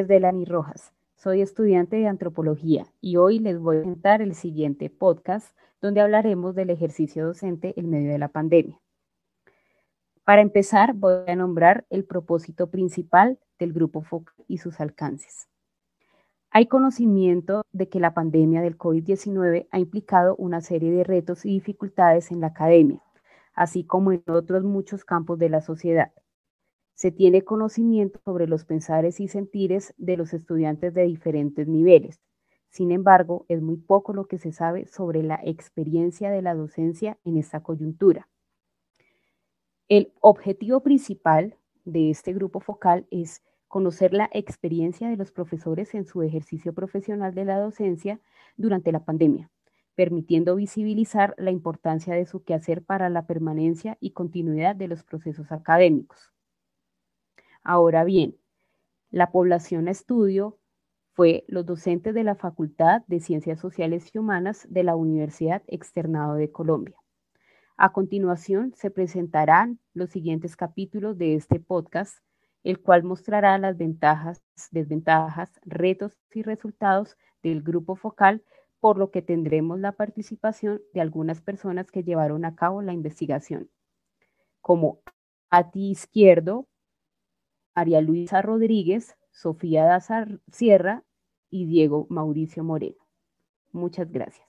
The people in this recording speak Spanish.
es Delany Rojas. Soy estudiante de antropología y hoy les voy a presentar el siguiente podcast donde hablaremos del ejercicio docente en medio de la pandemia. Para empezar, voy a nombrar el propósito principal del grupo FOC y sus alcances. Hay conocimiento de que la pandemia del COVID-19 ha implicado una serie de retos y dificultades en la academia, así como en otros muchos campos de la sociedad. Se tiene conocimiento sobre los pensares y sentires de los estudiantes de diferentes niveles. Sin embargo, es muy poco lo que se sabe sobre la experiencia de la docencia en esta coyuntura. El objetivo principal de este grupo focal es conocer la experiencia de los profesores en su ejercicio profesional de la docencia durante la pandemia, permitiendo visibilizar la importancia de su quehacer para la permanencia y continuidad de los procesos académicos. Ahora bien, la población a estudio fue los docentes de la Facultad de Ciencias Sociales y Humanas de la Universidad Externado de Colombia. A continuación se presentarán los siguientes capítulos de este podcast, el cual mostrará las ventajas, desventajas, retos y resultados del grupo focal, por lo que tendremos la participación de algunas personas que llevaron a cabo la investigación, como Ati Izquierdo, María Luisa Rodríguez, Sofía Dazar Sierra y Diego Mauricio Moreno. Muchas gracias.